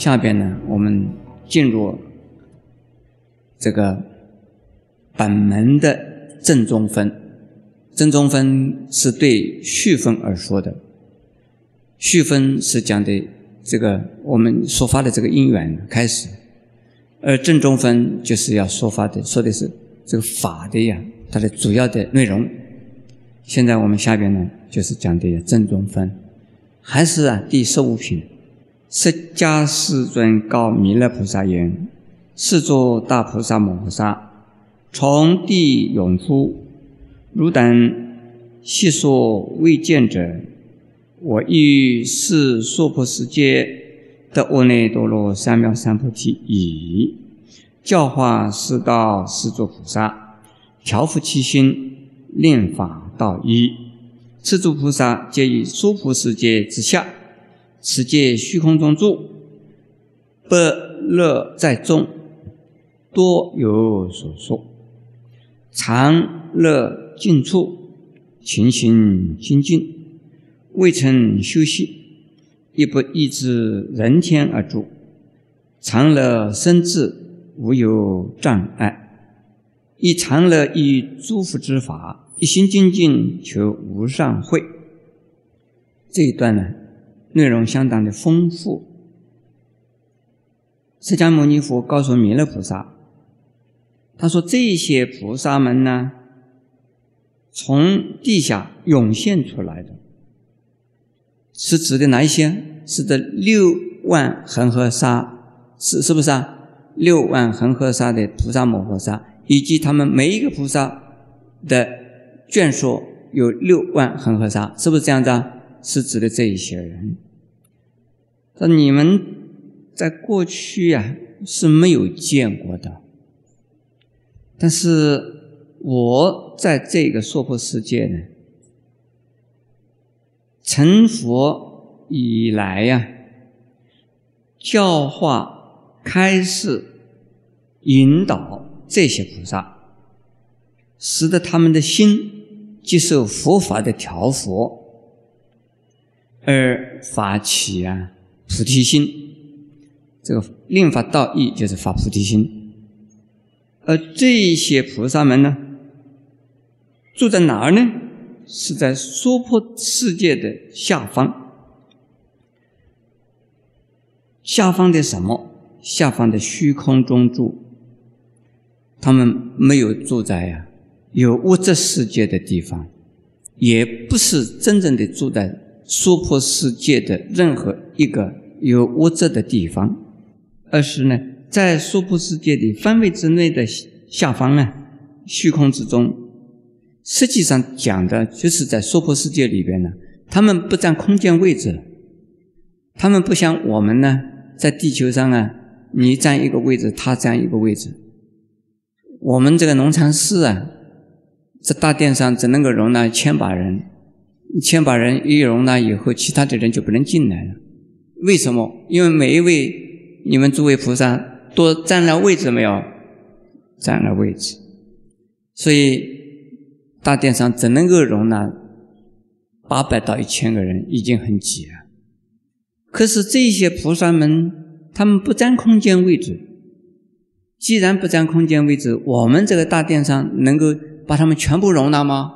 下边呢，我们进入这个本门的正中分。正中分是对续分而说的，续分是讲的这个我们说法的这个因缘开始，而正中分就是要说法的，说的是这个法的呀，它的主要的内容。现在我们下边呢，就是讲的正中分，还是啊第十五品。释迦世尊告弥勒菩萨言：“世尊大菩萨摩诃萨，从地涌出，汝等悉说未见者，我欲是娑婆世界得阿耨多罗三藐三菩提已，教化世道世诸菩萨，调伏其心，令法道一。此诸菩萨皆于娑婆世界之下。”此界虚空中住，不乐在众，多有所说。常乐尽处，情形清净，未曾休息，亦不抑制人天而住。常乐生智，无有障碍。以常乐以诸佛之法，一心精进求无上慧。这一段呢？内容相当的丰富。释迦牟尼佛告诉弥勒菩萨，他说：“这些菩萨们呢，从地下涌现出来的，是指的哪一些？是的六万恒河沙，是是不是啊？六万恒河沙的菩萨摩诃萨，以及他们每一个菩萨的眷属有六万恒河沙，是不是这样子啊？”是指的这一些人，那你们在过去呀是没有见过的，但是我在这个娑婆世界呢，成佛以来呀，教化、开示、引导这些菩萨，使得他们的心接受佛法的调伏。而发起啊菩提心，这个令法道义就是发菩提心。而这些菩萨们呢，住在哪儿呢？是在娑婆世界的下方。下方的什么？下方的虚空中住。他们没有住在呀有物质世界的地方，也不是真正的住在。娑婆世界的任何一个有物质的地方，而是呢，在娑婆世界的范围之内的下方呢，虚空之中，实际上讲的就是在娑婆世界里边呢，他们不占空间位置，他们不像我们呢，在地球上啊，你占一个位置，他占一个位置，我们这个农禅寺啊，这大殿上只能够容纳千把人。千把人一容纳以后，其他的人就不能进来了。为什么？因为每一位你们诸位菩萨都占了位置没有？占了位置，所以大殿上只能够容纳八百到一千个人，已经很挤了。可是这些菩萨们，他们不占空间位置。既然不占空间位置，我们这个大殿上能够把他们全部容纳吗？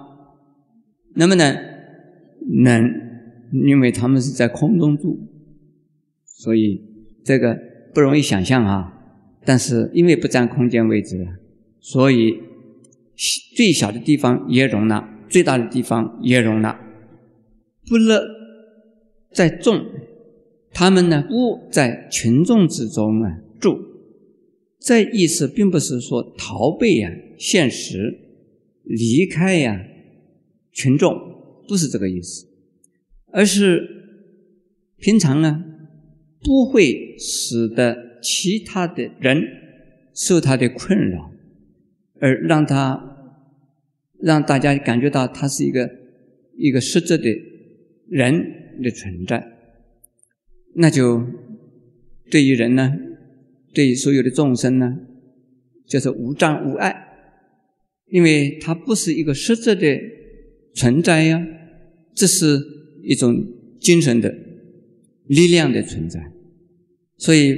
能不能？能，因为他们是在空中住，所以这个不容易想象啊。但是因为不占空间位置，所以最小的地方也容纳，最大的地方也容纳。不乐在众，他们呢不在群众之中啊住。这意思并不是说逃避呀现实，离开呀群众。不是这个意思，而是平常呢不会使得其他的人受他的困扰，而让他让大家感觉到他是一个一个实质的人的存在，那就对于人呢，对于所有的众生呢，就是无障无碍，因为他不是一个实质的存在呀。这是一种精神的力量的存在，所以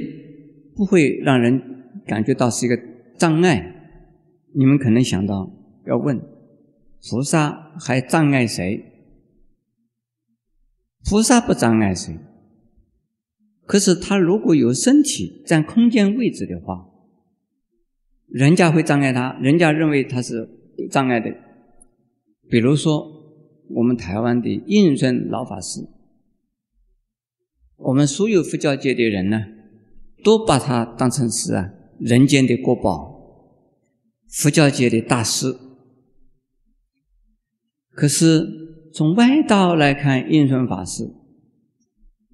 不会让人感觉到是一个障碍。你们可能想到要问：菩萨还障碍谁？菩萨不障碍谁。可是他如果有身体占空间位置的话，人家会障碍他，人家认为他是有障碍的。比如说，我们台湾的印顺老法师，我们所有佛教界的人呢，都把他当成是啊人间的国宝，佛教界的大师。可是从外道来看，应顺法师。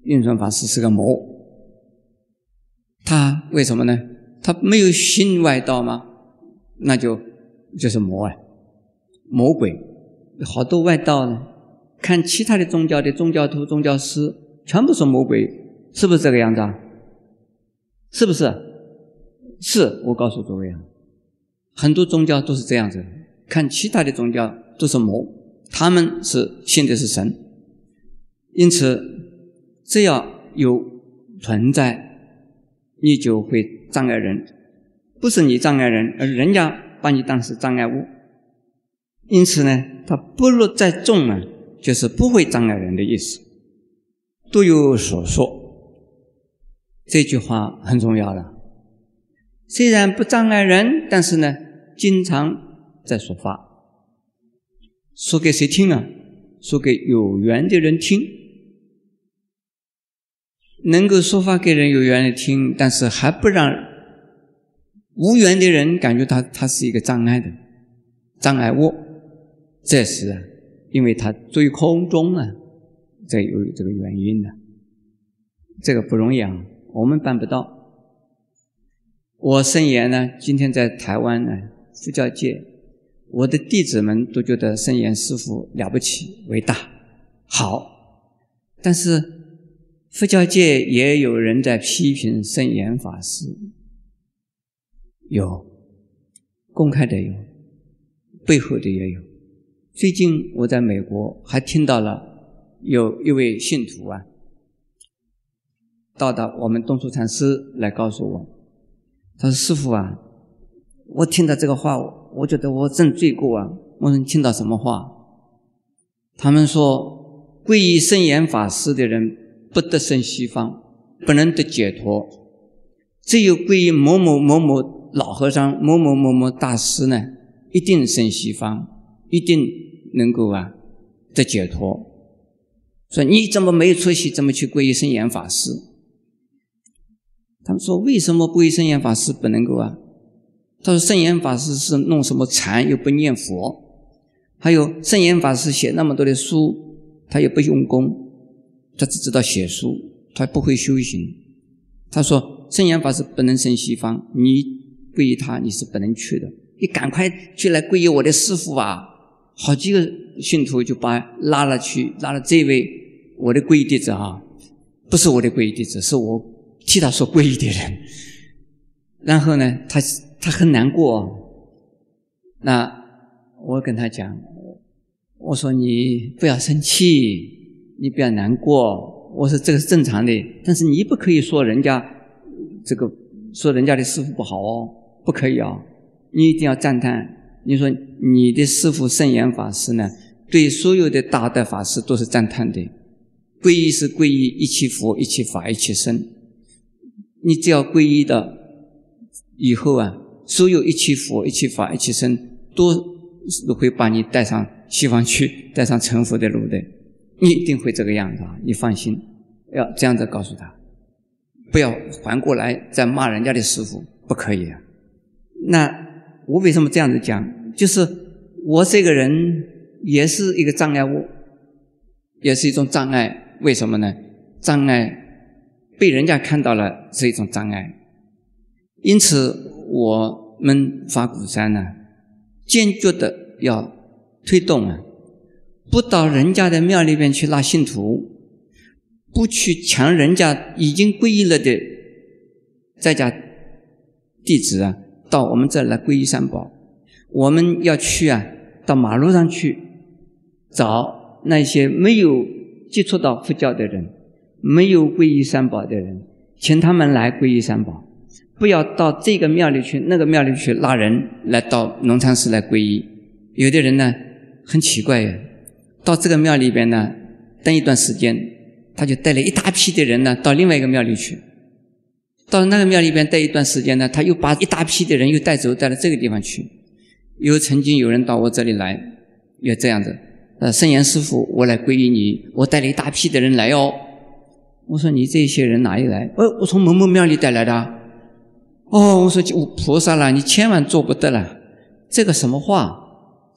印顺法师是个魔，他为什么呢？他没有信外道吗？那就就是魔啊，魔鬼。好多外道呢，看其他的宗教的宗教徒、宗教师，全部是魔鬼，是不是这个样子啊？是不是？是我告诉诸位啊，很多宗教都是这样子，看其他的宗教都是魔，他们是信的是神，因此。只要有存在，你就会障碍人，不是你障碍人，而人家把你当是障碍物。因此呢，他不落在众呢，就是不会障碍人的意思，都有所说。这句话很重要了。虽然不障碍人，但是呢，经常在说法，说给谁听啊？说给有缘的人听。能够说法给人有缘的听，但是还不让无缘的人感觉他他是一个障碍的障碍物，这是啊，因为他追空中啊，这有这个原因的，这个不容易啊，我们办不到。我圣严呢，今天在台湾呢，佛教界，我的弟子们都觉得圣严师傅了不起、伟大、好，但是。佛教界也有人在批评圣严法师，有公开的有，背后的也有。最近我在美国还听到了有一位信徒啊，到达我们东初禅师来告诉我，他说：“师傅啊，我听到这个话，我觉得我真罪过啊。我说听到什么话？他们说皈依圣严法师的人。”不得生西方，不能得解脱。只有皈依某某某某老和尚、某某某某大师呢，一定生西方，一定能够啊得解脱。说你怎么没有出息？怎么去皈依圣严法师？他们说为什么皈依圣严法师不能够啊？他说圣严法师是弄什么禅又不念佛，还有圣严法师写那么多的书，他也不用功。他只知道写书，他不会修行。他说：“圣严法师不能生西方，你皈依他，你是不能去的。你赶快去来皈依我的师父啊！”好几个信徒就把拉了去，拉了这位我的皈依弟子啊，不是我的皈依弟子，是我替他说皈依的人。然后呢，他他很难过。那我跟他讲，我说你不要生气。你不要难过，我说这个是正常的，但是你不可以说人家这个说人家的师傅不好哦，不可以啊，你一定要赞叹。你说你的师傅圣严法师呢，对所有的大德法师都是赞叹的。皈依是皈依一切佛、一切法、一切僧。你只要皈依的以后啊，所有一切佛、一切法、一切僧都都会把你带上西方去，带上成佛的路的。你一定会这个样子啊！你放心，要这样子告诉他，不要还过来再骂人家的师傅，不可以啊。那我为什么这样子讲？就是我这个人也是一个障碍物，也是一种障碍。为什么呢？障碍被人家看到了是一种障碍，因此我们法鼓山呢，坚决的要推动啊。不到人家的庙里边去拉信徒，不去抢人家已经皈依了的在家弟子啊，到我们这来皈依三宝。我们要去啊，到马路上去找那些没有接触到佛教的人，没有皈依三宝的人，请他们来皈依三宝，不要到这个庙里去、那个庙里去拉人来到农禅寺来皈依。有的人呢很奇怪呀，到这个庙里边呢等一段时间，他就带了一大批的人呢到另外一个庙里去。到那个庙里边待一段时间呢，他又把一大批的人又带走，带到这个地方去。又曾经有人到我这里来，也这样子。呃，圣严师傅，我来皈依你，我带了一大批的人来哦。我说你这些人哪里来？我，我从某某庙里带来的。哦，我说就菩萨了，你千万做不得了。这个什么话？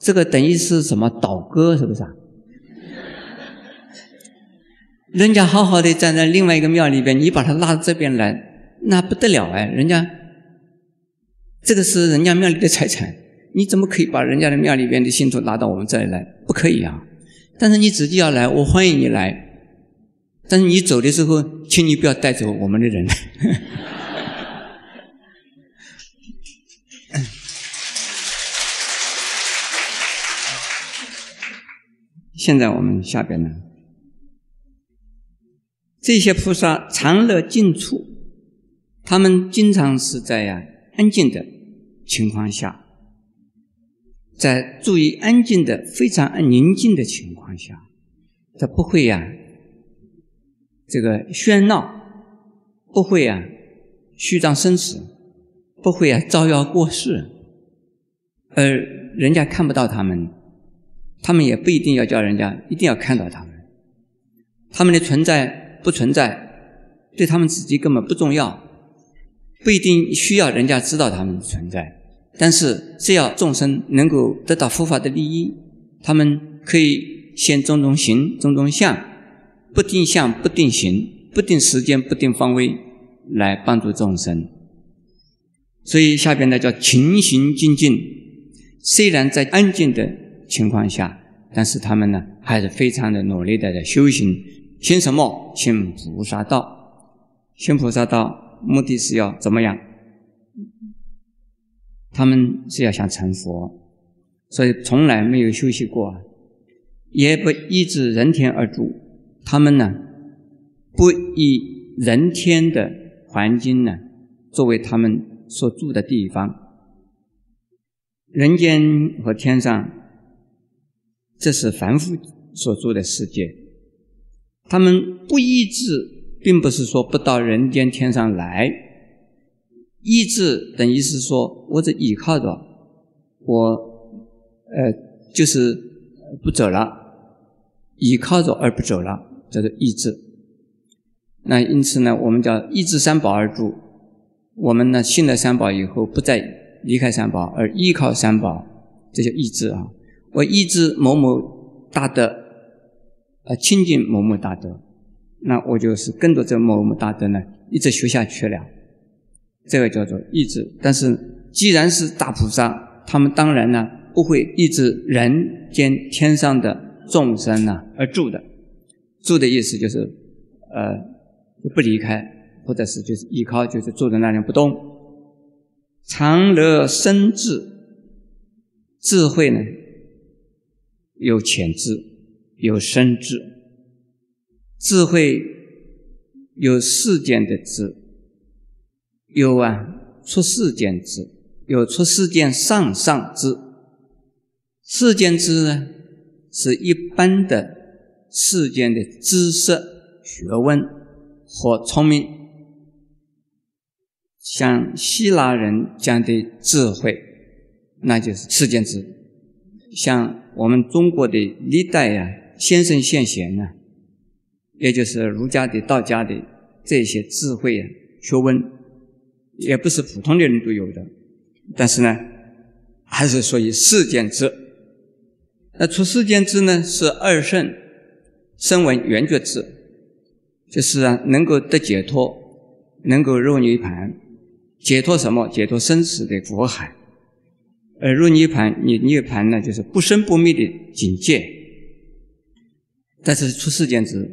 这个等于是什么倒戈，是不是啊？人家好好的站在另外一个庙里边，你把他拉到这边来，那不得了哎！人家这个是人家庙里的财产。你怎么可以把人家的庙里边的信徒拉到我们这里来？不可以啊！但是你自己要来，我欢迎你来。但是你走的时候，请你不要带走我们的人。现在我们下边呢，这些菩萨常乐静处，他们经常是在呀安静的情况下。在注意安静的、非常宁静的情况下，他不会呀，这个喧闹，不会啊，虚张声势，不会啊，招摇过市，而人家看不到他们，他们也不一定要叫人家一定要看到他们，他们的存在不存在，对他们自己根本不重要，不一定需要人家知道他们的存在。但是，只要众生能够得到佛法的利益，他们可以现种种行、种种相，不定向、不定行、不定时间、不定方位，来帮助众生。所以下边呢叫勤行精进。虽然在安静的情况下，但是他们呢还是非常的努力的在修行。行什么？行菩萨道。行菩萨道，目的是要怎么样？他们是要想成佛，所以从来没有休息过，也不依止人天而住。他们呢，不以人天的环境呢作为他们所住的地方。人间和天上，这是凡夫所住的世界。他们不意志，并不是说不到人间天上来。意志等于是说，我只依靠着我，呃，就是不走了，依靠着而不走了，叫做意志。那因此呢，我们叫意志三宝而住。我们呢信了三宝以后，不再离开三宝，而依靠三宝，这叫意志啊。我意志某某大德，呃，亲近某某大德，那我就是跟着这某某大德呢，一直学下去了。这个叫做意志，但是既然是大菩萨，他们当然呢不会抑制人间天上的众生呢而住的。住的意思就是，呃，就不离开，或者是就是依靠，就是坐在那里不动。常乐生智，智慧呢有潜质，有深智，智慧有世间的智。有啊，出世间智，有出世间上上智。世间之呢，是一般的世间的知识、学问和聪明。像希腊人讲的智慧，那就是世间知。像我们中国的历代呀，先圣先贤呢，也就是儒家的、道家的这些智慧啊、学问。也不是普通的人都有的，但是呢，还是属于世间知。那出世间知呢，是二圣声闻缘觉智，就是啊，能够得解脱，能够入涅盘。解脱什么？解脱生死的苦海。而入涅盘，你涅盘呢，就是不生不灭的境界。但是出世间之，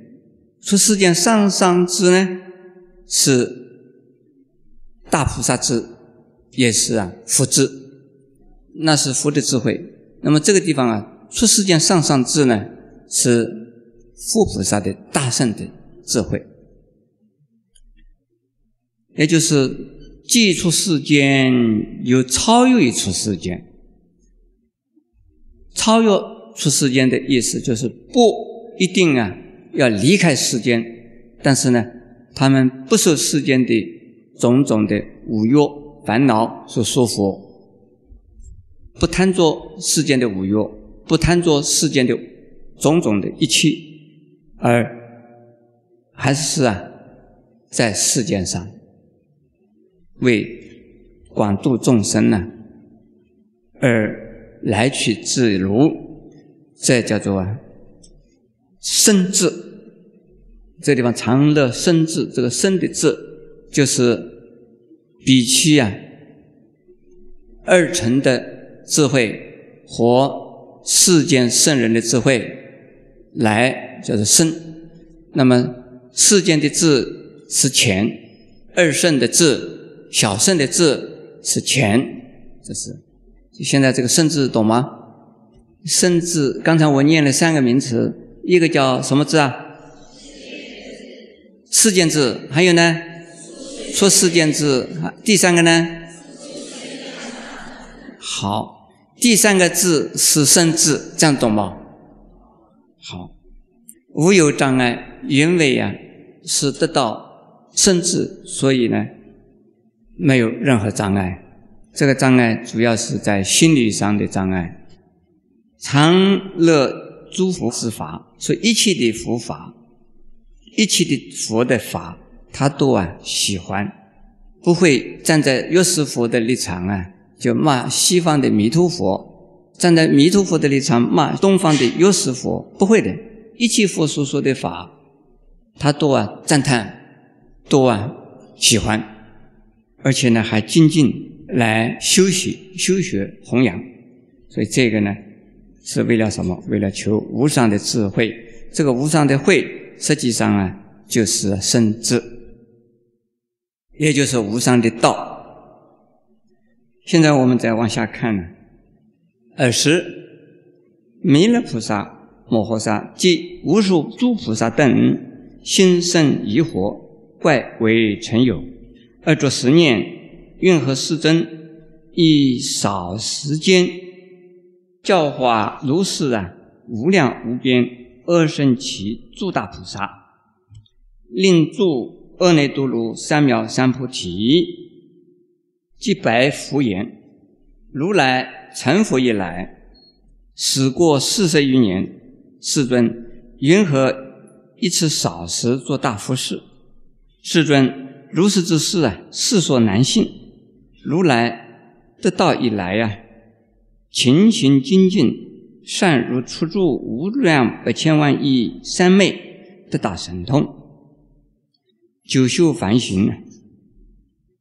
出世间上上之呢，是。大菩萨智也是啊，佛智，那是佛的智慧。那么这个地方啊，出世间上上智呢，是佛菩萨的大圣的智慧。也就是既出世间，又超越一出世间。超越出世间的意思，就是不一定啊要离开世间，但是呢，他们不受世间的种种的五欲烦恼所束缚，不贪着世间的五欲，不贪着世间的种种的一切，而还是啊在世间上为广度众生呢而。来去自如，这叫做啊生智。这地方常乐生智，这个生的智，就是比起啊二乘的智慧和世间圣人的智慧来叫做生。那么世间的智是钱，二圣的智、小圣的智是钱，这是。现在这个“圣”字懂吗？“圣”字，刚才我念了三个名词，一个叫什么字啊？世间字。还有呢？说世间字。第三个呢？好，第三个字是“生”字，这样懂吗？好，无有障碍，因为呀是得到甚至，所以呢没有任何障碍。这个障碍主要是在心理上的障碍。常乐诸佛之法，所以一切的佛法，一切的佛的法，他都啊喜欢，不会站在药师佛的立场啊，就骂西方的弥陀佛；站在弥陀佛的立场骂东方的药师佛，不会的。一切佛所说的法，他都啊赞叹，都啊喜欢，而且呢还精进。来修习、修学、弘扬，所以这个呢，是为了什么？为了求无上的智慧。这个无上的慧，实际上啊，就是圣智，也就是无上的道。现在我们再往下看呢，尔时弥勒菩萨、摩诃萨及无数诸菩萨等心生疑惑，怪为成有，而作十念。愿和世尊以少时间教化如是啊无量无边阿僧祇诸大菩萨，令住阿耨多罗三藐三菩提，即白佛言：如来成佛以来，时过四十余年，世尊云何一次少时做大佛事？世尊，如是之事啊，世所难信。如来得道以来呀，勤行精进，善如出住无量百千万亿三昧得大神通，久修梵行，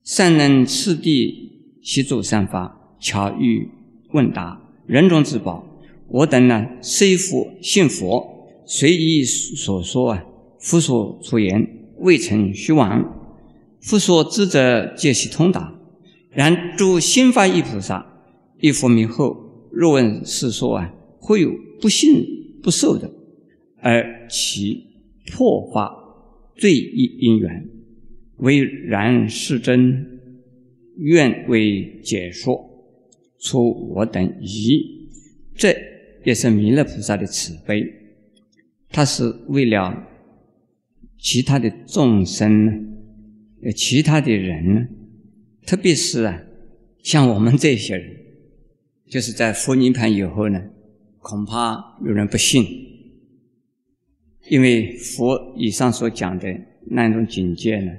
善能次第习诸善法，巧遇问答，人中之宝。我等呢，虽佛信佛，随意所说啊，复所出言，未曾虚妄。复所知者，皆悉通达。然诸心发意菩萨一佛名后，若问是说啊，会有不信不受的，而其破法罪意因缘，唯然是真，愿为解说，出我等疑。这也是弥勒菩萨的慈悲，他是为了其他的众生，呃，其他的人。特别是啊，像我们这些人，就是在佛涅盘以后呢，恐怕有人不信，因为佛以上所讲的那种境界呢，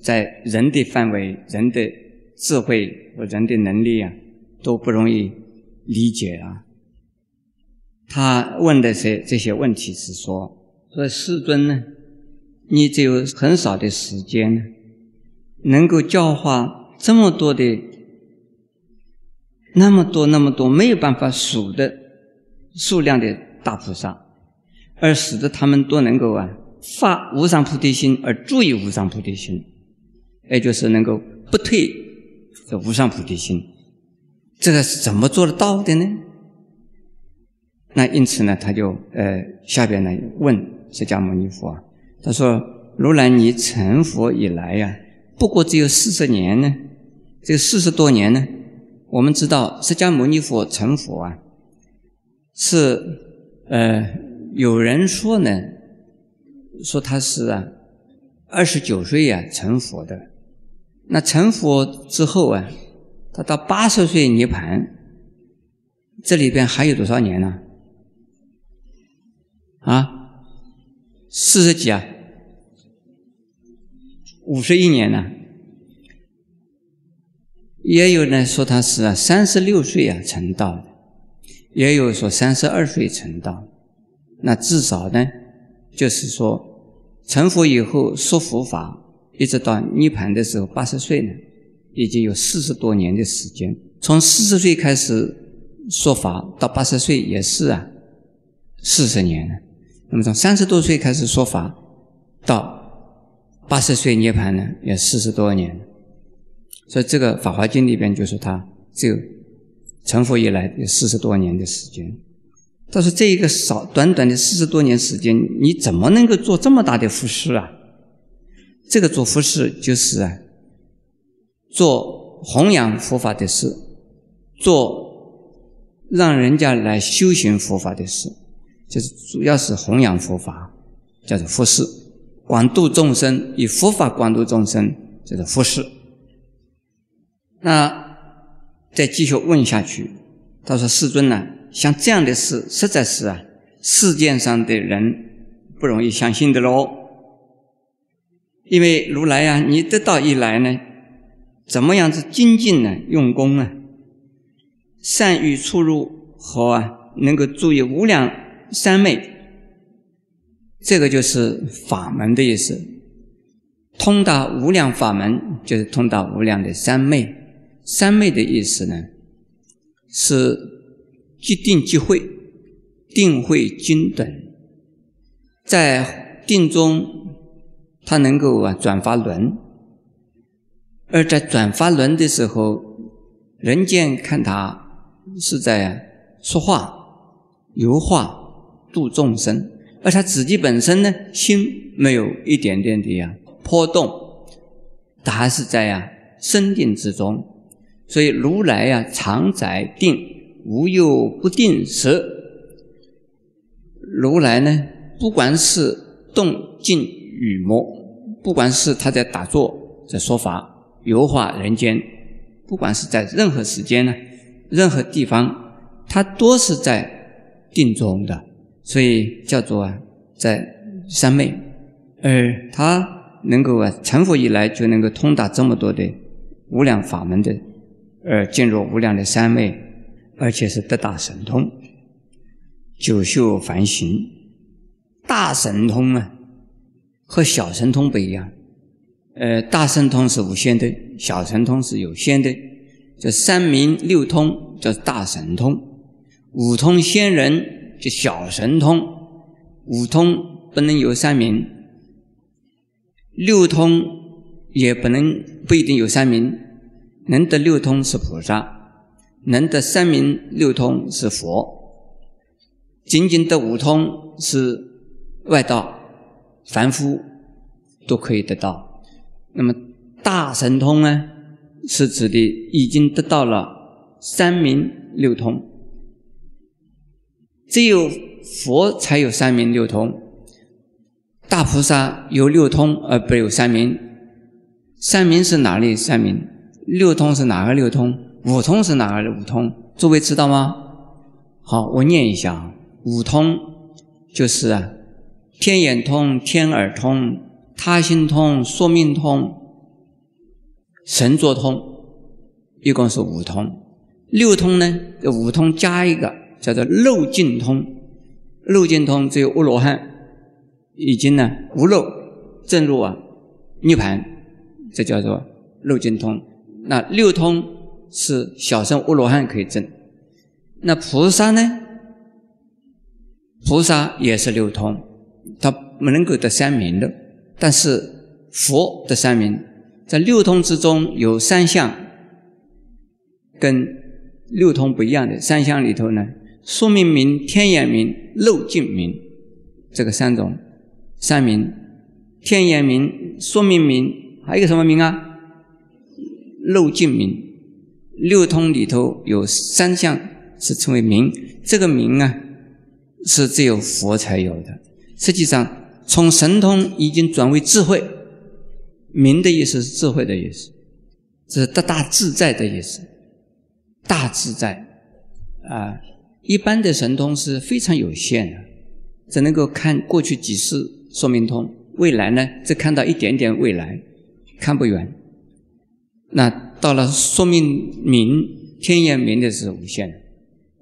在人的范围、人的智慧和人的能力啊，都不容易理解啊。他问的这这些问题是说：说世尊呢，你只有很少的时间呢。能够教化这么多的、那么多、那么多没有办法数的数量的大菩萨，而使得他们都能够啊发无上菩提心，而注意无上菩提心，也就是能够不退这无上菩提心，这个是怎么做得到的呢？那因此呢，他就呃下边呢问释迦牟尼佛，他说：“如来你成佛以来呀。”不过只有四十年呢。这四十多年呢，我们知道释迦牟尼佛成佛啊，是呃有人说呢，说他是啊二十九岁呀成佛的。那成佛之后啊，他到八十岁涅盘，这里边还有多少年呢？啊，四十几啊，五十一年呢？也有人说他是啊三十六岁啊成道的，也有说三十二岁成道。那至少呢，就是说成佛以后说佛法，一直到涅盘的时候八十岁呢，已经有四十多年的时间。从四十岁开始说法到八十岁也是啊四十年了。那么从三十多岁开始说法到八十岁涅盘呢，也四十多年。所以这个《法华经》里边就说他只有成佛以来有四十多年的时间。他说这一个少短短的四十多年时间，你怎么能够做这么大的服饰啊？这个做服饰就是啊，做弘扬佛法的事，做让人家来修行佛法的事，就是主要是弘扬佛法，叫做服饰；广度众生，以佛法广度众生，叫做服饰。那再继续问下去，他说：“世尊呢，像这样的事，实在是啊，世间上的人不容易相信的喽。因为如来呀，你得道一来呢，怎么样子精进呢？用功啊，善于出入和啊，能够注意无量三昧，这个就是法门的意思。通达无量法门，就是通达无量的三昧。”三昧的意思呢，是即定即会，定慧均等，在定中，他能够啊转发轮，而在转发轮的时候，人间看他是在说话、游化、度众生，而他自己本身呢，心没有一点点的呀波动，他还是在呀深定之中。所以如来呀，常在定，无有不定时。如来呢，不管是动静与魔，不管是他在打坐、在说法、游化人间，不管是在任何时间呢，任何地方，他都是在定中的。所以叫做啊，在三昧。而他能够啊，成佛以来就能够通达这么多的无量法门的。而进入无量的三昧，而且是得大神通，九秀凡行，大神通啊，和小神通不一样。呃，大神通是无限的，小神通是有限的。这三明六通叫大神通，五通仙人就小神通。五通不能有三明，六通也不能不一定有三明。能得六通是菩萨，能得三明六通是佛，仅仅得五通是外道，凡夫都可以得到。那么大神通呢，是指的已经得到了三明六通。只有佛才有三明六通，大菩萨有六通而不有三明。三明是哪里？三明？六通是哪个六通？五通是哪个五通？诸位知道吗？好，我念一下啊。五通就是啊，天眼通、天耳通、他心通、说命通、神作通，一共是五通。六通呢，五通加一个叫做漏尽通。漏尽通只有阿罗汉已经呢无漏正入啊涅盘，这叫做漏尽通。那六通是小圣阿罗汉可以证，那菩萨呢？菩萨也是六通，他不能够得三明的。但是佛得三明，在六通之中有三项，跟六通不一样的三项里头呢，说明明、天眼明、漏尽明，这个三种三明，天眼明、说明明，还有一个什么明啊？六尽明。六通里头有三项是称为明，这个明啊，是只有佛才有的。实际上，从神通已经转为智慧。明的意思是智慧的意思，是得大自在的意思。大自在啊，一般的神通是非常有限的，只能够看过去几世说明通，未来呢只看到一点点未来，看不远。那到了说明明天眼明的是无限的。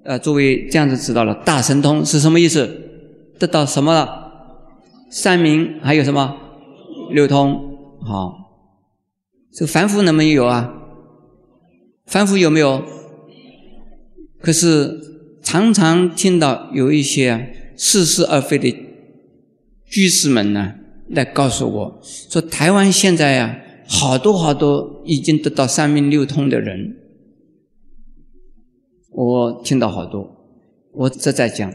呃，诸位这样子知道了，大神通是什么意思？得到什么了？三明还有什么？六通。好，这个凡夫能不能有啊？凡夫有没有？可是常常听到有一些似是而非的居士们呢，来告诉我说，台湾现在呀，好多好多已经得到三明六通的人，我听到好多，我这在讲，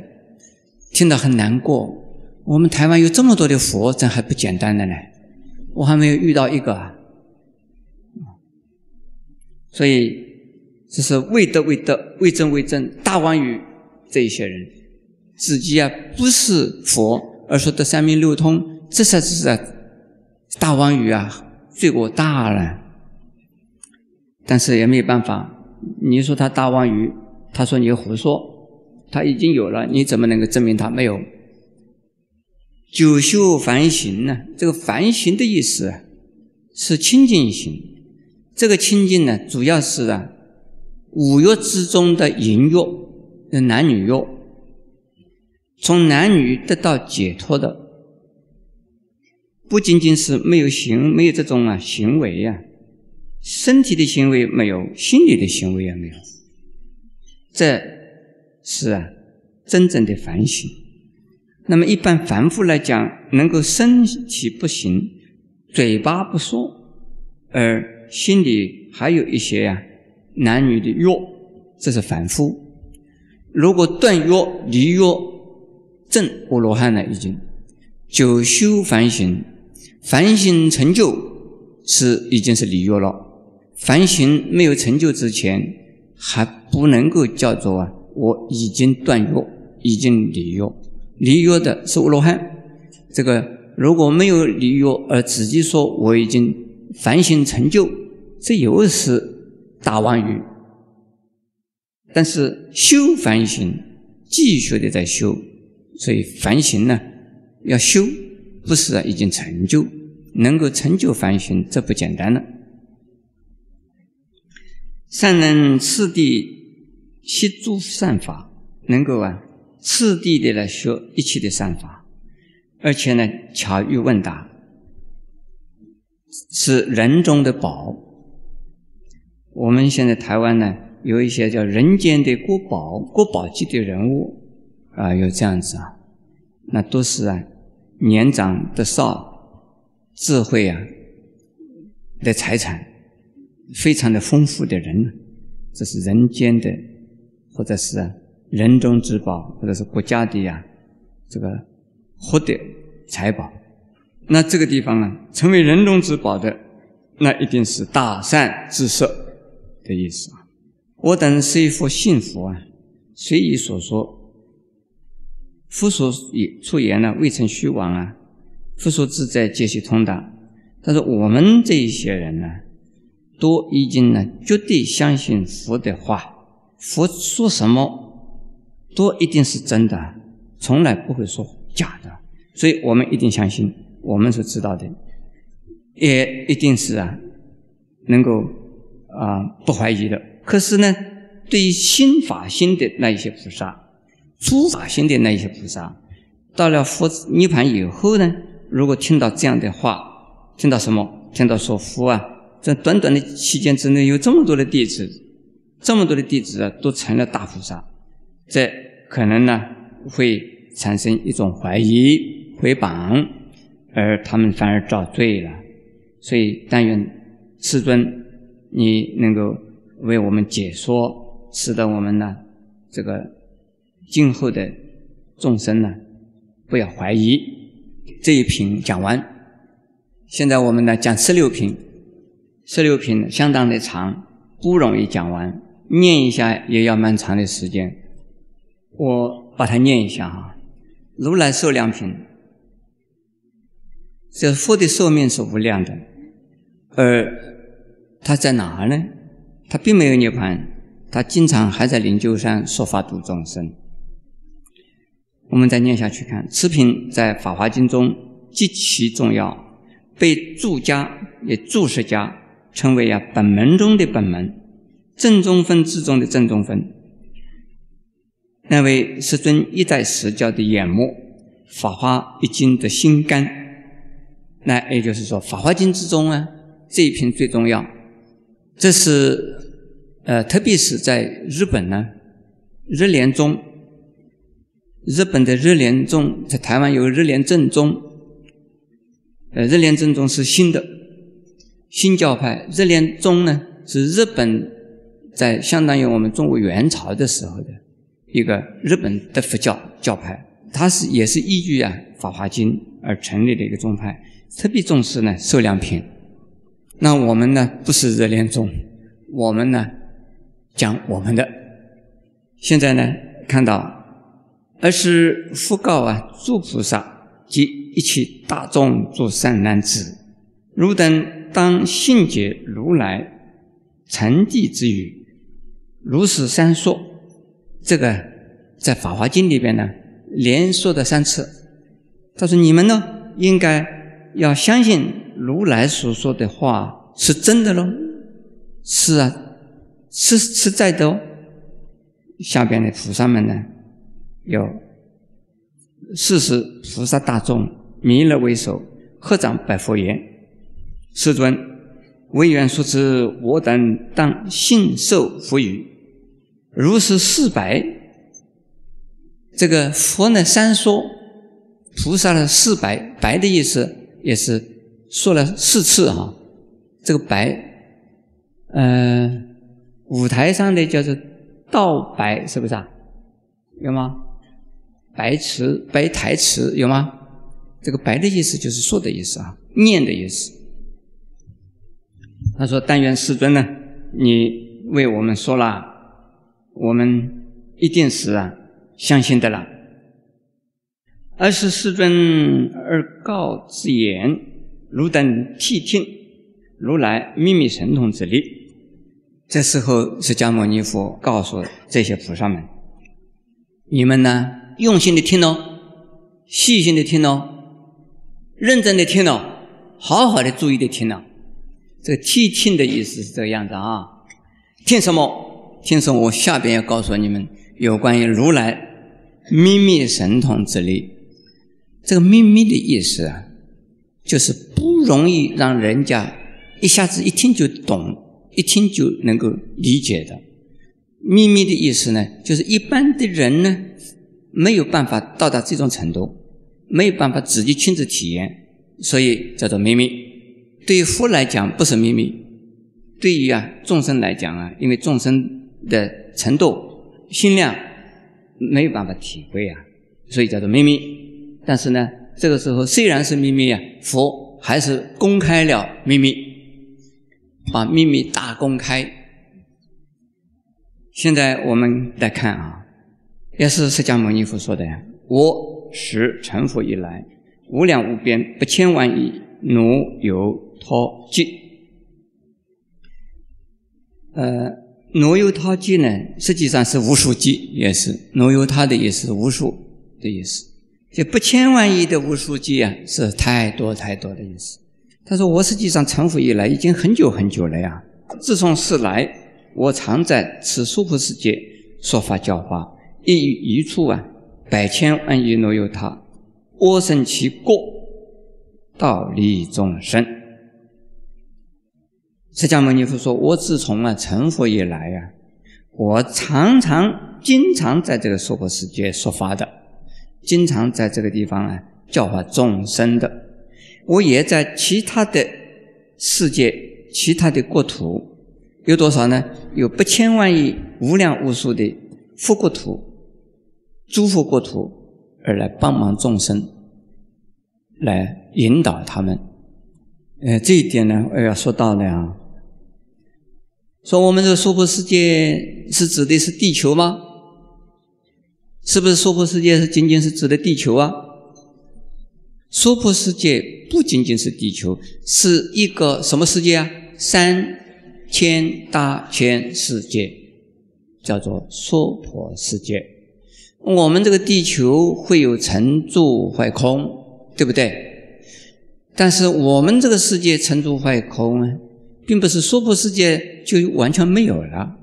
听到很难过。我们台湾有这么多的佛，这还不简单的呢。我还没有遇到一个，啊，所以这是为德为德，为正为正，大王于这一些人，自己啊不是佛，而说得三明六通，这才是啊大王于啊罪过大了。但是也没有办法，你说他大王于，他说你胡说，他已经有了，你怎么能够证明他没有？九修凡行呢？这个凡行的意思，是清净行。这个清净呢，主要是啊，五欲之中的淫欲，男女欲，从男女得到解脱的，不仅仅是没有行，没有这种啊行为呀，身体的行为没有，心理的行为也没有，这是啊，真正的反省。那么，一般凡夫来讲，能够身体不行，嘴巴不说，而心里还有一些呀男女的约，这是凡夫。如果断约、离约、正阿罗汉了，已经九修凡行，凡行成就是已经是离约了。凡行没有成就之前，还不能够叫做啊，我已经断约，已经离约。离约的是阿罗汉，这个如果没有离约而自己说我已经凡行成就，这又是大妄语。但是修凡行，继续的在修，所以凡行呢要修，不是已经成就，能够成就凡行，这不简单了。善人次第习诸善法，能够啊。次第的来学一切的善法，而且呢，巧遇问答是人中的宝。我们现在台湾呢，有一些叫人间的国宝、国宝级的人物啊，有这样子啊，那都是啊，年长的少，智慧啊的财产非常的丰富的人，这是人间的，或者是。人中之宝，或者是国家的呀，这个获得财宝，那这个地方呢，成为人中之宝的，那一定是大善之色的意思啊。我等是一佛信佛啊，随意所说，佛所也出言呢，未曾虚妄啊。佛所自在，皆是通达。但是我们这一些人呢，都已经呢，绝对相信佛的话，佛说什么。都一定是真的，从来不会说假的，所以我们一定相信我们所知道的，也一定是啊，能够啊不怀疑的。可是呢，对于心法心的那一些菩萨，诸法心的那一些菩萨，到了佛涅盘以后呢，如果听到这样的话，听到什么？听到说佛啊，在短短的期间之内，有这么多的弟子，这么多的弟子啊，都成了大菩萨。这可能呢会产生一种怀疑、回谤，而他们反而遭罪了。所以，但愿师尊你能够为我们解说，使得我们呢这个今后的众生呢不要怀疑。这一品讲完，现在我们呢讲十六品。十六品相当的长，不容易讲完，念一下也要蛮长的时间。我把它念一下哈。如来寿量品，这佛的寿命是无量的，而他在哪儿呢？他并没有涅槃，他经常还在灵鹫山说法度众生。我们再念下去看，此品在《法华经》中极其重要，被注家也注释家称为啊本门中的本门，正中分之中的正中分。那位师尊一代时教的眼目，《法华一经》的心肝。那也就是说，《法华经》之中啊，这一品最重要。这是呃，特别是在日本呢，日莲宗。日本的日莲宗在台湾有日莲正宗，呃，日莲正宗是新的新教派。日莲宗呢是日本在相当于我们中国元朝的时候的一个日本的佛教教派，它是也是依据啊《法华经》而成立的一个宗派，特别重视呢受量品。那我们呢不是热恋中，我们呢讲我们的。现在呢看到。而是复告啊，诸菩萨及一切大众诸善男子，汝等当信解如来成地之语，如是三说。这个在《法华经》里边呢，连说的三次。他说：“你们呢，应该要相信如来所说的话是真的喽。”是啊，是实在的哦。下边的菩萨们呢？有四十菩萨大众弥勒为首，合掌拜佛言：“世尊，唯愿说之，我等当信受佛语。如是四百，这个佛呢三说，菩萨的四百，白的意思也是说了四次哈。这个白，呃，舞台上的叫做道白，是不是啊？有吗？”白词、白台词有吗？这个“白”的意思就是说的意思啊，念的意思。他说：“但愿世尊呢，你为我们说了，我们一定是啊相信的了。而是世尊而告之言，汝等谛听，如来秘密神通之力。”这时候，释迦牟尼佛告诉这些菩萨们：“你们呢？”用心的听哦，细心的听哦，认真的听哦，好好的注意的听哦。这个谛听的意思是这个样子啊。听什么？听什么？我下边要告诉你们有关于如来秘密神通之力。这个秘密的意思啊，就是不容易让人家一下子一听就懂，一听就能够理解的。秘密的意思呢，就是一般的人呢。没有办法到达这种程度，没有办法自己亲自体验，所以叫做秘密。对于佛来讲不是秘密，对于啊众生来讲啊，因为众生的程度、心量没有办法体会啊，所以叫做秘密。但是呢，这个时候虽然是秘密啊，佛还是公开了秘密，把秘密大公开。现在我们来看啊。也是释迦牟尼佛说的呀。我是成佛以来，无量无边不千万亿奴有他劫。呃，如有他劫呢，实际上是无数劫，也是如有他的意思，无数的意思。就不千万亿的无数劫啊，是太多太多的意思。他说：“我实际上成佛以来已经很久很久了呀。自从是来，我常在此娑婆世界说法教化。”一于一处啊，百千万亿若有他，我生其过，道利众生。释迦牟尼佛说：“我自从啊成佛以来呀，我常常、经常在这个娑婆世界说法的，经常在这个地方啊教化众生的。我也在其他的世界、其他的国土，有多少呢？有不千万亿、无量无数的佛国土。”诸佛国土而来帮忙众生，来引导他们。呃，这一点呢，我要说到了啊。说我们这娑婆世界是指的是地球吗？是不是娑婆世界是仅仅是指的地球啊？娑婆世界不仅仅是地球，是一个什么世界啊？三千大千世界，叫做娑婆世界。我们这个地球会有成住坏空，对不对？但是我们这个世界成住坏空啊。并不是娑婆世界就完全没有了，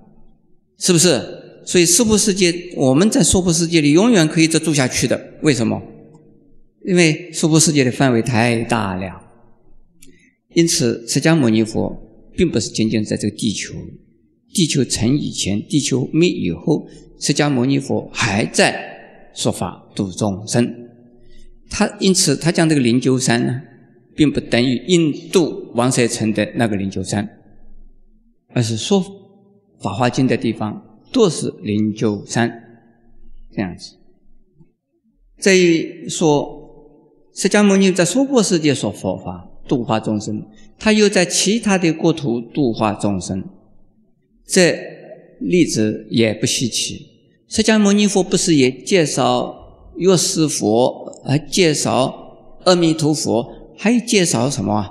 是不是？所以娑婆世界，我们在娑婆世界里永远可以这住下去的。为什么？因为娑婆世界的范围太大了。因此，释迦牟尼佛并不是仅仅在这个地球，地球成以前，地球灭以后，释迦牟尼佛还在说法度众生。他因此，他讲这个灵鹫山呢。并不等于印度王舍城的那个灵鹫山，而是说《法华经》的地方都是灵鹫山这样子。这一说，释迦牟尼在娑婆世界说佛法度化众生，他又在其他的国土度化众生，这例子也不稀奇。释迦牟尼佛不是也介绍药师佛，还介绍阿弥陀佛。还介绍什么？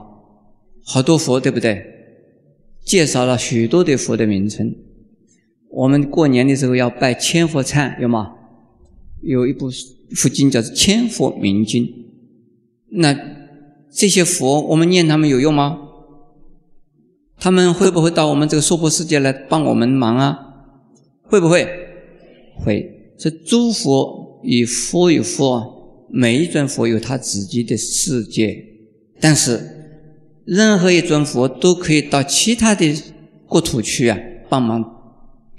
好多佛，对不对？介绍了许多的佛的名称。我们过年的时候要拜千佛忏，有吗？有一部佛经叫做《千佛明经》。那这些佛，我们念他们有用吗？他们会不会到我们这个娑婆世界来帮我们忙啊？会不会？会。这诸佛与佛与佛，每一尊佛有他自己的世界。但是，任何一尊佛都可以到其他的国土去啊，帮忙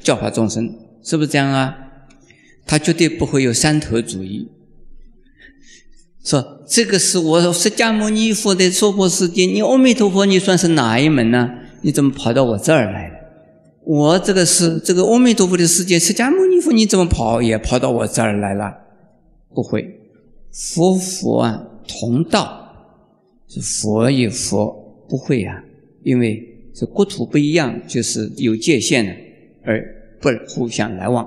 教化众生，是不是这样啊？他绝对不会有三头主义，说这个是我释迦牟尼佛的娑婆世界，你阿弥陀佛，你算是哪一门呢？你怎么跑到我这儿来了？我这个是这个阿弥陀佛的世界，释迦牟尼佛你怎么跑也跑到我这儿来了？不会，佛佛啊，同道。是佛与佛不会呀，因为这国土不一样，就是有界限的，而不互相来往。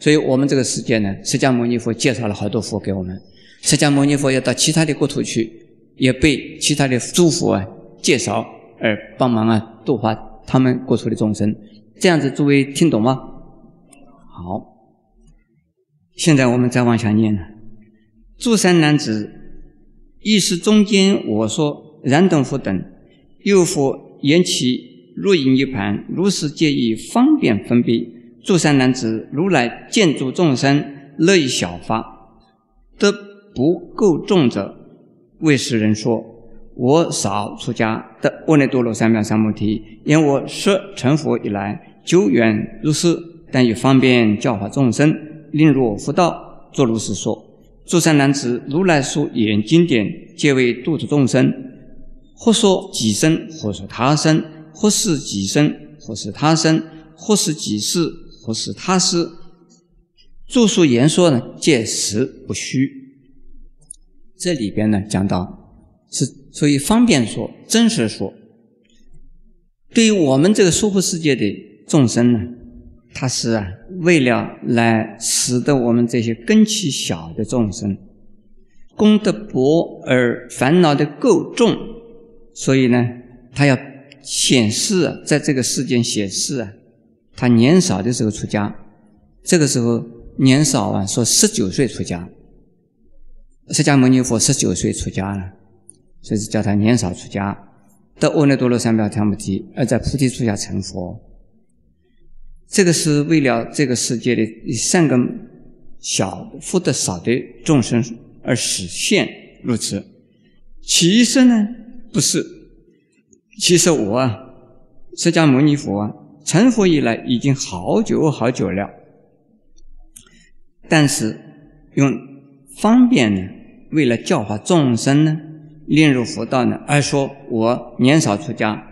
所以我们这个世界呢，释迦牟尼佛介绍了好多佛给我们。释迦牟尼佛要到其他的国土去，也被其他的诸佛啊介绍而帮忙啊度化他们国土的众生。这样子，诸位听懂吗？好，现在我们再往下念呢，诸三男子。意是中间我说燃等佛等，又复言其若影一盘，如是皆以方便分别。诸善男子，如来见诸众生乐意小发，得不够众者，为世人说：我少出家得阿耨多罗三藐三菩提，因我设成佛以来，久远如是，但以方便教化众生，令若佛道，作如是说。诸善男子，如来说演经典，皆为度脱众生。或说己身，或说他身；或是己身，或是他身；或是己事，或是他事。著述言说呢，皆实不虚。这里边呢，讲到是所以方便说，真实说。对于我们这个娑婆世界的众生呢。他是啊，为了来使得我们这些根气小的众生功德薄而烦恼的够重，所以呢，他要显示，在这个世间显示啊，他年少的时候出家，这个时候年少啊，说十九岁出家，释迦牟尼佛十九岁出家了，所以叫他年少出家，得阿耨多罗三藐三菩提，而在菩提树下成佛。这个是为了这个世界的善根小、福德少的众生而实现如此。其实呢，不是。其实我啊，释迦牟尼佛啊，成佛以来已经好久好久了。但是用方便呢，为了教化众生呢，令入佛道呢，而说我年少出家。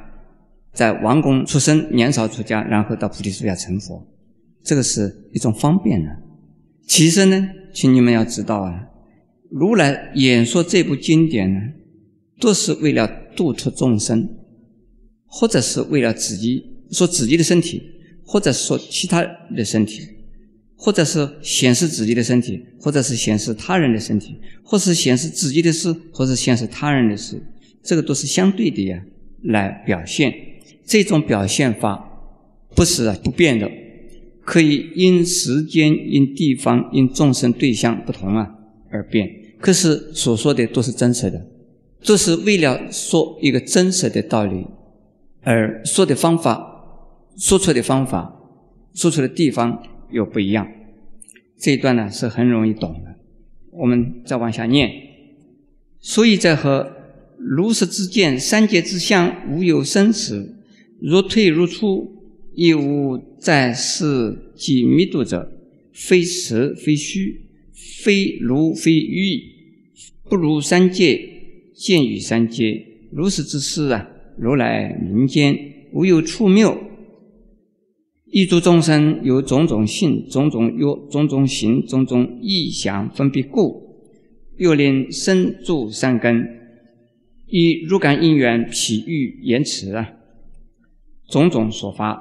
在王宫出生，年少出家，然后到菩提树下成佛，这个是一种方便呢。其实呢，请你们要知道啊，如来演说这部经典呢，都是为了度脱众生，或者是为了自己说自己的身体，或者说其他的身体，或者是显示自己的身体，或者是显示他人的身体，或是显示自己的事，或是显示他人的事，这个都是相对的呀，来表现。这种表现法不是不变的，可以因时间、因地方、因众生对象不同啊而变。可是所说的都是真实的，都是为了说一个真实的道理，而说的方法、说出的方法、说出的地方又不一样。这一段呢是很容易懂的。我们再往下念，所以在和如实之见，三界之相无有生死。若退如初，亦无在世即密度者，非实非虚，非如非欲，不如三界见于三界。如是之事啊，如来民间无有处谬。一诸众生有种种性、种种有种种行、种种意想分别故，又令生住三根，以如感因缘譬喻言辞啊。种种所发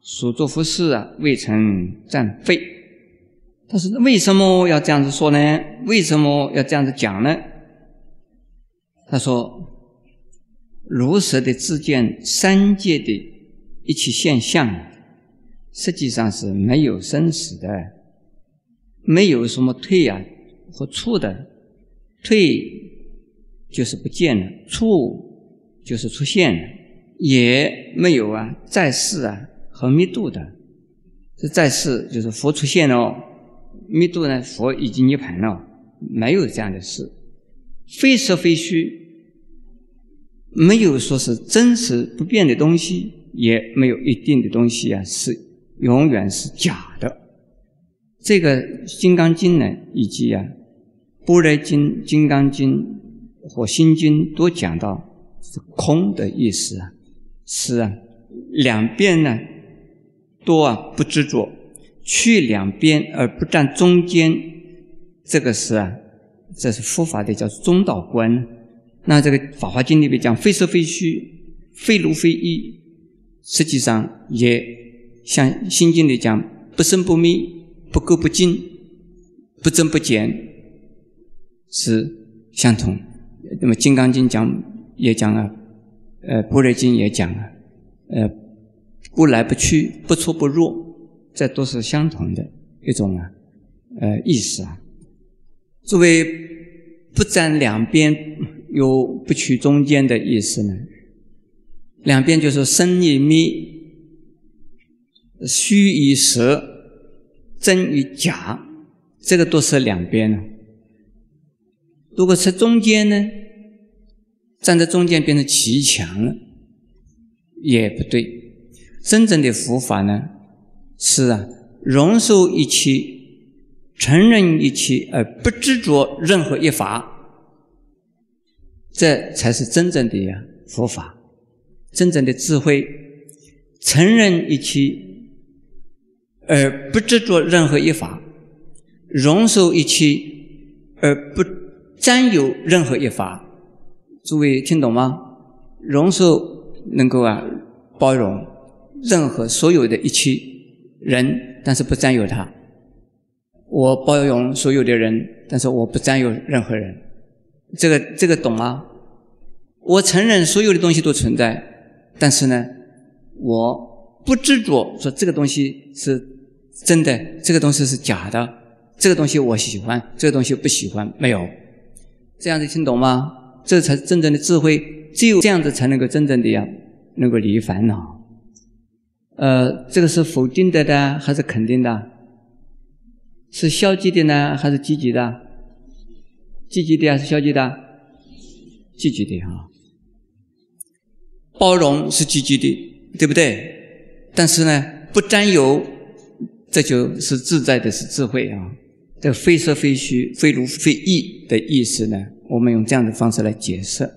所作佛事啊，未曾暂废。他是：“为什么要这样子说呢？为什么要这样子讲呢？”他说：“如实的自见三界的一切现象，实际上是没有生死的，没有什么退啊和处的。退就是不见了，处就是出现了。”也没有啊，在世啊和密度的，这在世就是佛出现了，密度呢佛已经涅盘了，没有这样的事，非实非虚，没有说是真实不变的东西，也没有一定的东西啊是永远是假的。这个《金刚经》呢，以及啊《般若经》《金刚经》和《心经》都讲到是空的意思啊。是啊，两边呢多啊不执着，去两边而不占中间，这个是啊，这是佛法的叫中道观。那这个《法华经》里面讲非色非虚，非如非一，实际上也像《心经》里讲不生不灭，不垢不净，不增不减，是相同。那么《金刚经》讲也讲了。呃，《般若经》也讲了，呃，不来不去，不出不入，这都是相同的一种啊，呃，意思啊。作为不占两边，有不取中间的意思呢？两边就是生与灭，虚与实，真与假，这个都是两边呢。如果是中间呢？站在中间变成骑墙了，也不对。真正的佛法呢，是啊，容受一切，承认一切，而不执着任何一法，这才是真正的呀佛法。真正的智慧，承认一切，而不执着任何一法，容受一切，而不占有任何一法。诸位听懂吗？容受能够啊包容任何所有的一切人，但是不占有他。我包容所有的人，但是我不占有任何人。这个这个懂吗？我承认所有的东西都存在，但是呢，我不执着说这个东西是真的，这个东西是假的，这个东西我喜欢，这个东西不喜欢，没有。这样子听懂吗？这才是真正的智慧，只有这样子才能够真正的呀，能够离烦恼。呃，这个是否定的呢，还是肯定的？是消极的呢，还是积极的？积极的还是消极的？积极的哈。包容是积极的，对不对？但是呢，不占有，这就是自在的，是智慧啊。这非色非虚，非如非异的意思呢？我们用这样的方式来解释：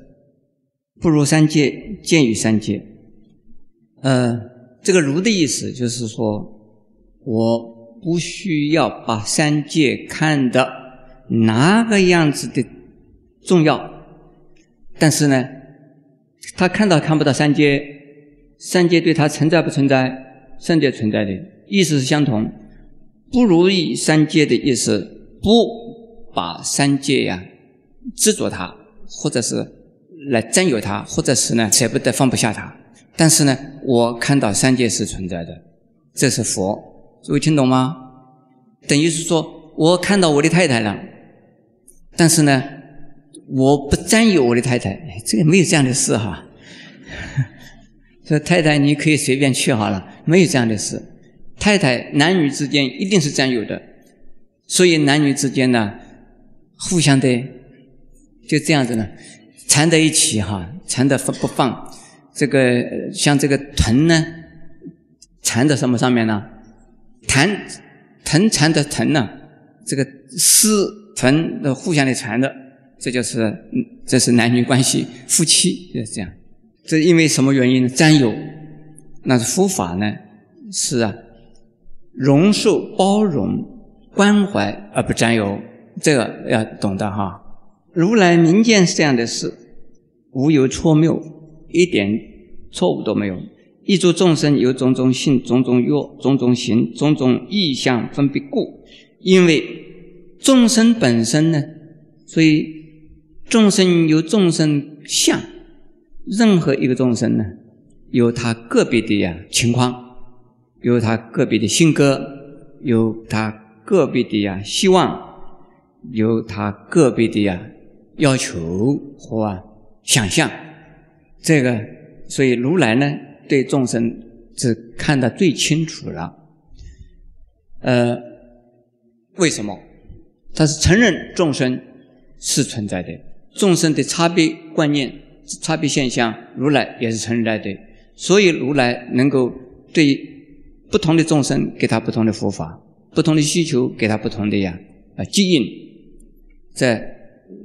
不如三界，见于三界。呃，这个“如”的意思就是说，我不需要把三界看的哪个样子的重要，但是呢，他看到看不到三界，三界对他存在不存在？三界存在的意思是相同。不如意三界的意思，不把三界呀执着它，或者是来占有它，或者是呢舍不得放不下它。但是呢，我看到三界是存在的，这是佛。诸位听懂吗？等于是说我看到我的太太了，但是呢，我不占有我的太太。这个没有这样的事哈。说太太你可以随便去好了，没有这样的事。太太男女之间一定是占有的，所以男女之间呢，互相的就这样子呢，缠在一起哈，缠的不不放。这个像这个藤呢，缠在什么上面呢？藤藤缠的藤呢，这个丝藤的互相的缠的，这就是这是男女关系，夫妻就是这样。这因为什么原因呢？占有，那是佛法呢？是啊。容受、包容、关怀而不占有，这个要懂得哈。如来明见是这样的事，无有错谬，一点错误都没有。一诸众生有种种性、种种欲、种种行、种种意象分别故，因为众生本身呢，所以众生有众生相，任何一个众生呢，有他个别的呀情况。有他个别的性格，有他个别的呀希望，有他个别的呀要求或想象。这个，所以如来呢，对众生是看得最清楚了。呃，为什么？他是承认众生是存在的，众生的差别观念、差别现象，如来也是承认的。所以如来能够对。不同的众生给他不同的佛法，不同的需求给他不同的呀啊基因，在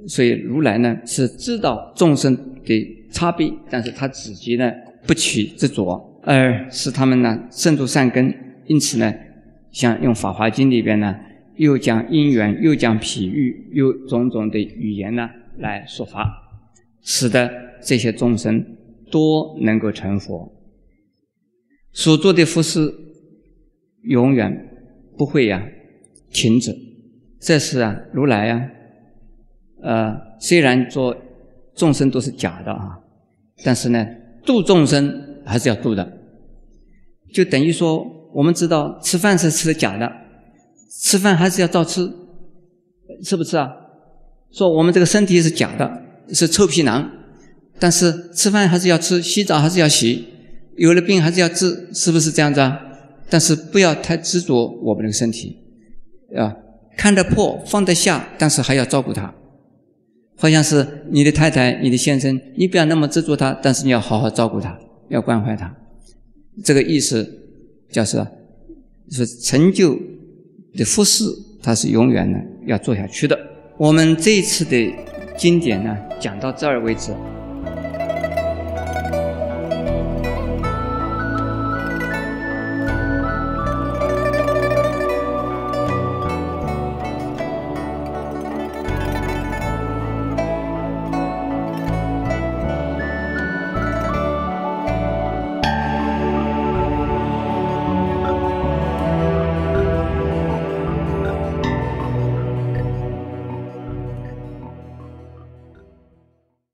所以如来呢是知道众生的差别，但是他自己呢不起执着，而使他们呢生出善根。因此呢，像用《法华经》里边呢，又讲因缘，又讲譬喻，又种种的语言呢来说法，使得这些众生都能够成佛。所做的佛事。永远不会呀停止，这是啊如来呀，呃虽然做众生都是假的啊，但是呢度众生还是要度的，就等于说我们知道吃饭是吃的假的，吃饭还是要照吃，吃不吃啊？说我们这个身体是假的，是臭皮囊，但是吃饭还是要吃，洗澡还是要洗，有了病还是要治，是不是这样子啊？但是不要太执着我们的身体，啊，看得破放得下，但是还要照顾他。好像是你的太太、你的先生，你不要那么执着他，但是你要好好照顾他，要关怀他。这个意思就是，是成就的复式，它是永远呢要做下去的。我们这一次的经典呢，讲到这儿为止。